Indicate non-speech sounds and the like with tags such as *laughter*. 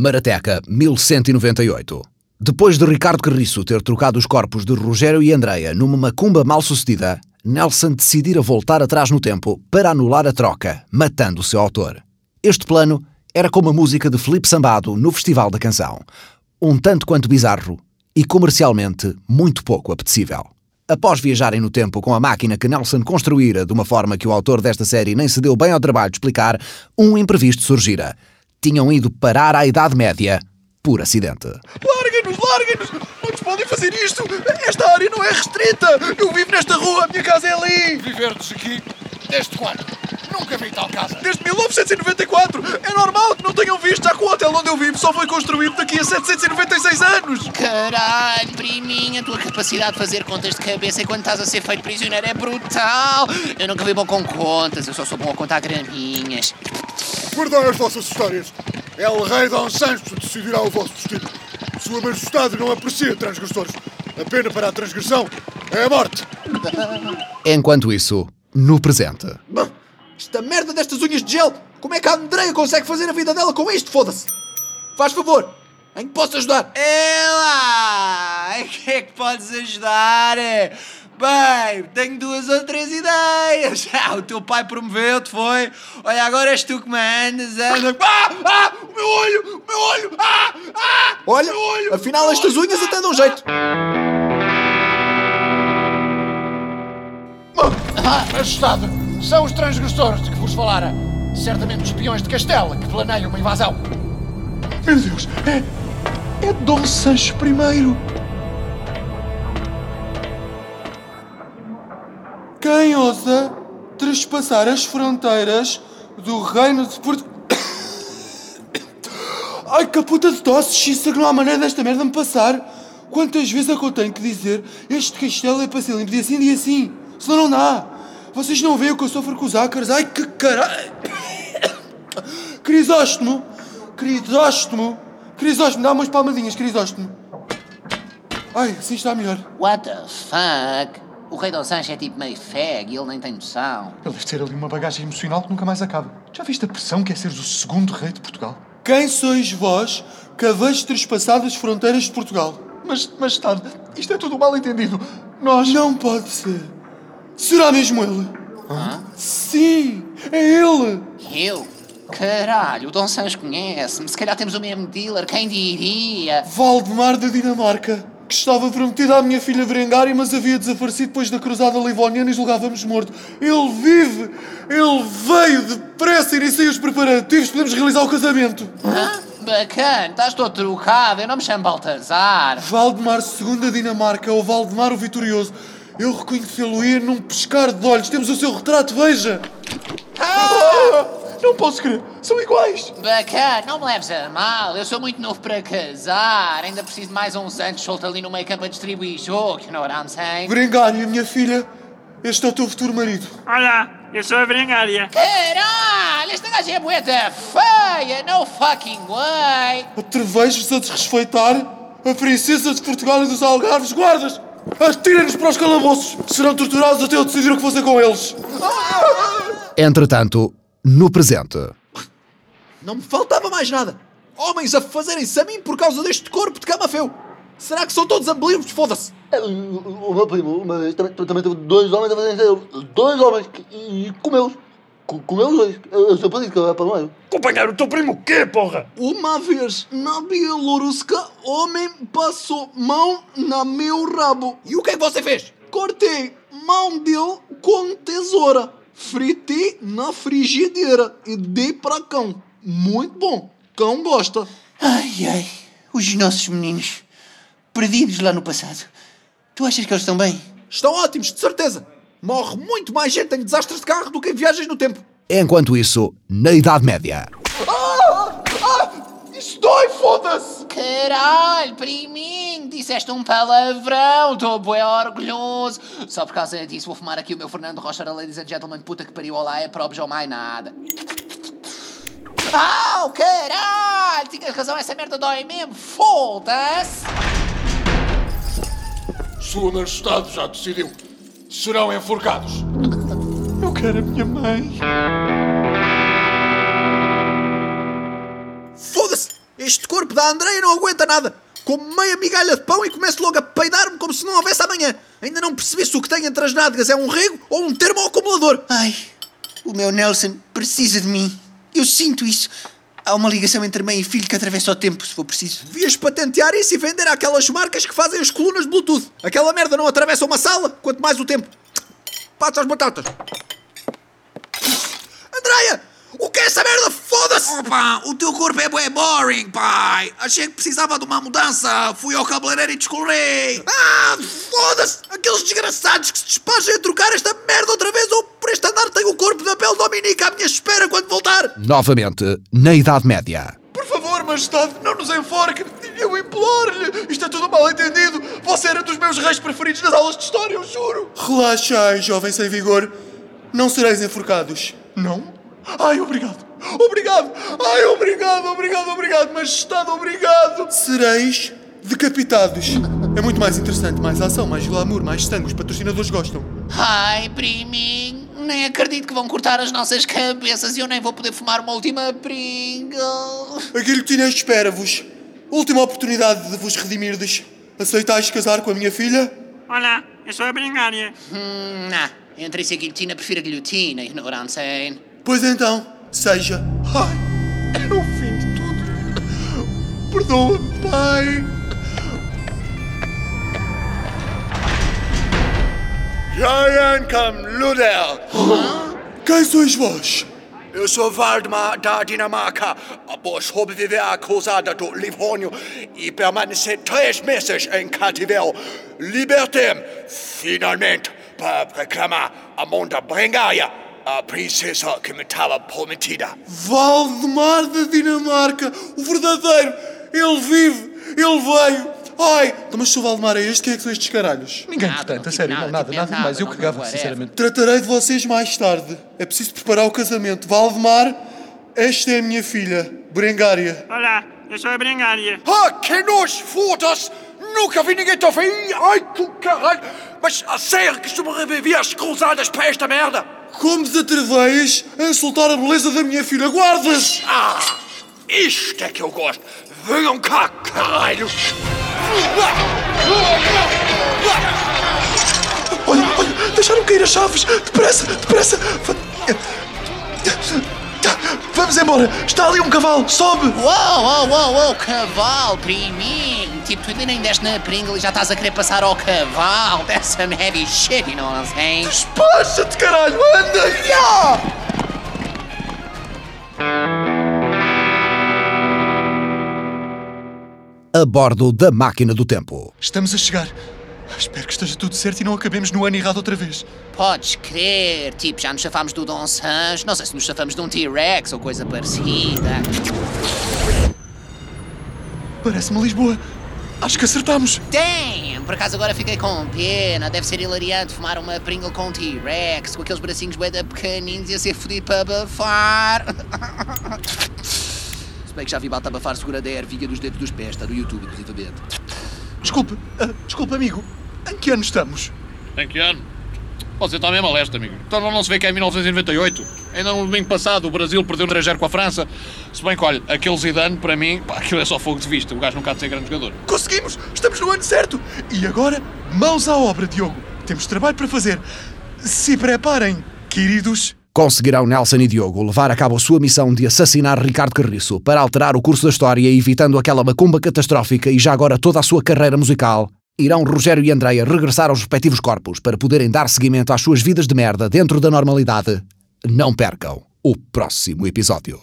Marateca, 1198. Depois de Ricardo Carriço ter trocado os corpos de Rogério e Andreia numa macumba mal sucedida, Nelson decidira voltar atrás no tempo para anular a troca, matando o seu autor. Este plano era como a música de Felipe Sambado no Festival da Canção. Um tanto quanto bizarro e comercialmente muito pouco apetecível. Após viajarem no tempo com a máquina que Nelson construíra de uma forma que o autor desta série nem se deu bem ao trabalho de explicar, um imprevisto surgira. Tinham ido parar à Idade Média por acidente. Larguem-nos, larguem-nos! Não nos podem fazer isto! Esta área não é restrita! Eu vivo nesta rua, a minha casa é ali! Viverdes aqui desde quando? Nunca vi tal casa. Desde 1994! É normal que não tenham visto, já que o hotel onde eu vivo só foi construído daqui a 796 anos! Caralho, priminha, a tua capacidade de fazer contas de cabeça enquanto estás a ser feito prisioneiro é brutal! Eu nunca vi bom com contas, eu só sou bom a contar graminhas. Guardai as vossas histórias. É o rei Dom Sancho que decidirá o vosso destino. Sua Majestade não aprecia transgressores. A pena para a transgressão é a morte. Enquanto isso, no presente. Esta merda destas unhas de gel! Como é que a Andreia consegue fazer a vida dela com isto? Foda-se! Faz favor! Em que posso ajudar? É lá! Em *laughs* que é que podes ajudar? Bem, tenho duas ou três ideias. *laughs* Ah, o teu pai promoveu-te, foi? Olha, agora és tu que mandas. Anda. Ah! Ah! O meu olho! O meu olho! Ah! Ah! Olha, meu olho! afinal estas unhas até dão jeito. Majestade, são os transgressores de que vos falara. Certamente os espiões de Castela que planeiam uma invasão. Meu Deus! É. É Dom Sancho I! Quem ousa trespassar as fronteiras do reino de Porto. *coughs* Ai, que puta de tosse! Xissa que não há maneira desta merda me passar! Quantas vezes é que eu tenho que dizer este castelo é para ser limpo de assim e assim? Senão não dá! Vocês não veem o que eu sofro com os ácaros? Ai, que caralho! *coughs* Crisóstomo! Crisóstomo! Crisóstomo, dá umas palmadinhas, Crisóstomo! Ai, assim está melhor. What the fuck? O rei Dom Sancho é tipo meio fag e ele nem tem noção. Ele deve ter ali uma bagagem emocional que nunca mais acaba. Já viste a pressão que é seres o segundo rei de Portugal? Quem sois vós que haveis trespassado as fronteiras de Portugal? Mas, majestade, isto é tudo mal entendido. Nós. Não pode ser. Será mesmo ele? Hã? Sim, é ele! Eu? Caralho, o Dom Sancho conhece-me. Se calhar temos o mesmo dealer, quem diria? Valdemar da Dinamarca, que estava prometido à minha filha Berengária, mas havia desaparecido depois da cruzada livoniana e julgávamos morto. Ele vive! Ele veio depressa, iniciei os preparativos, podemos realizar o casamento. Hã? Bacana, estás todo trocado, eu não me chamo Baltazar. Valdemar II da Dinamarca, ou Valdemar o Vitorioso. Eu reconhecê-lo-ia num pescar de olhos. Temos o seu retrato, veja! Ah! Não posso crer, são iguais. Bacana, não me leves a mal, eu sou muito novo para casar. Ainda preciso de mais uns anos solto ali no meio campo a distribuir jogo, you know what I'm saying? Berengária, minha filha, este é o teu futuro marido. Olá, eu sou a Berengária. Caralho, esta gaja é moeda feia, no fucking way. Atreveis-vos a desrespeitar a princesa de Portugal e dos Algarves, guardas! Atirem-nos para os calabouços! Serão torturados até eu decidir o que fazer com eles! Entretanto, no presente. Não me faltava mais nada. Homens a fazerem-se a mim por causa deste corpo de camafeu. Será que são todos unbelievers? Foda-se. O meu primo mas também, também teve dois homens a fazerem Dois homens e comeu-os. Co- Comeu os dois. Eu, sou é para o meio. Acompanhar o teu primo o quê, porra? Uma vez na Bielorrússia, homem passou mão na meu rabo. E o que é que você fez? Cortei mão dele com tesoura. Fritei na frigideira e dei para cão. Muito bom. Cão gosta. Ai, ai, os nossos meninos, perdidos lá no passado. Tu achas que eles estão bem? Estão ótimos, de certeza. Morre muito mais gente em desastres de carro do que em viagens no tempo. Enquanto isso, na Idade Média. Isso dói, foda-se! Caralho, priminho, disseste um palavrão, estou bué orgulhoso. Só por causa disso vou fumar aqui o meu Fernando Rocha da Ladies and Gentlemen, puta que pariu, olá, é probes ou mais nada. Au, caralho, tinhas razão, essa merda dói mesmo, foda-se. Sua Majestade já decidiu. Serão enforcados. Eu quero a minha mãe. Este corpo da Andreia não aguenta nada. Como meia migalha de pão e começo logo a peidar-me como se não houvesse amanhã. Ainda não percebi se o que tem entre as nádegas é um rego ou um termoacumulador. Ai, o meu Nelson precisa de mim. Eu sinto isso. Há uma ligação entre mãe e filho que atravessa o tempo, se for preciso. Devias patentear isso e vender àquelas marcas que fazem as colunas de Bluetooth. Aquela merda não atravessa uma sala, quanto mais o tempo. Passa as batatas. Andreia! O que é essa merda? Foda-se! Opa, o teu corpo é bué boring, pai. Achei que precisava de uma mudança. Fui ao cabeleireiro e descolorei. Ah, foda-se! Aqueles desgraçados que se despacham a trocar esta merda outra vez ou por este andar tenho o corpo da Bel Dominica à minha espera quando voltar. Novamente, na Idade Média. Por favor, majestade, não nos enforque. Eu imploro-lhe. Isto é tudo mal entendido. Você era dos meus reis preferidos nas aulas de história, eu juro. Relaxai, jovem sem vigor. Não sereis enforcados. Não? Ai, obrigado. Obrigado. Ai, obrigado, obrigado, obrigado. Majestade, obrigado. Sereis decapitados. É muito mais interessante, mais ação, mais glamour, mais sangue. Os patrocinadores gostam. Ai, priminho. Nem acredito que vão cortar as nossas cabeças e eu nem vou poder fumar uma última Pringle. A guilhotina espera-vos. Última oportunidade de vos redimirdes. Aceitais casar com a minha filha? Olá, eu sou a Bringária. Hum, não. Entre isso e a guilhotina, prefiro a guilhotina, ignorância. Pois então, seja. Ai, é o fim de tudo. Perdoa-me, pai. Jayankam Ludel! Quem sois vós? Eu sou Valdemar da Dinamarca, após sobreviver à cruzada do Livônio e permanecer três meses em cativeiro. Libertei-me, finalmente, para reclamar a mão da Brengaria, a princesa que me estava prometida. Valdemar da Dinamarca, o verdadeiro. Ele vive, ele veio. Ai, então, mas se o Valdemar é este, quem é que são estes caralhos? Ninguém Nada, importante, não a sério, tive não, nada, nada, nada nada, mais. Eu cagava, sinceramente. Tratarei de vocês mais tarde. É preciso preparar o casamento. Valdemar, esta é a minha filha, Berengária. Olá, eu sou a Bringária. Ah, que nos foda-se! Nunca vi ninguém tão feio! Ai, tu caralho! Mas a sério que sobrevivi às cruzadas para esta merda? Como desatreveis a insultar a beleza da minha filha? Guardas! Ah, isto é que eu gosto! Venham cá, caralho! Olha, olha, deixaram cair as chaves! Depressa, depressa! Va- Vamos embora! Está ali um cavalo! Sobe! Uou, uou, uou, uou, cavalo, priminho. Tipo, tu ainda nem deste na Pringle e já estás a querer passar ao cavalo. That's some heavy shit, you know what I'm saying? Despacha-te, caralho! Anda! Já! A bordo da máquina do tempo. Estamos a chegar. Espero que esteja tudo certo e não acabemos no ano errado outra vez. Podes crer, tipo, já nos chafámos do Dom Sancho. Não sei se nos chafamos de um T-Rex ou coisa parecida. Parece-me Lisboa. Acho que acertamos. Damn! Por acaso agora fiquei com pena. Deve ser hilariante fumar uma Pringle com um T-Rex, com aqueles bracinhos bué da pequeninos e a ser fodido para abafar. *laughs* Se bem que já vi balta abafar segura da ervilha dos dedos dos pés, está no YouTube, inclusivamente. Desculpe, ah, desculpe, amigo. Em que ano estamos? Em que ano? Você está mesmo a leste, amigo. Então não se vê que é 1998. Ainda no domingo passado o Brasil perdeu no 3 com a França. Se bem que, olha, aquele Zidane, para mim, pá, aquilo é só fogo de vista. O gajo nunca há de ser grande jogador. Conseguimos! Estamos no ano certo! E agora, mãos à obra, Diogo. Temos trabalho para fazer. Se preparem, queridos. Conseguirão Nelson e Diogo levar a cabo a sua missão de assassinar Ricardo Carriço para alterar o curso da história, evitando aquela macumba catastrófica e já agora toda a sua carreira musical? Irão Rogério e Andreia regressar aos respectivos corpos para poderem dar seguimento às suas vidas de merda dentro da normalidade? Não percam o próximo episódio.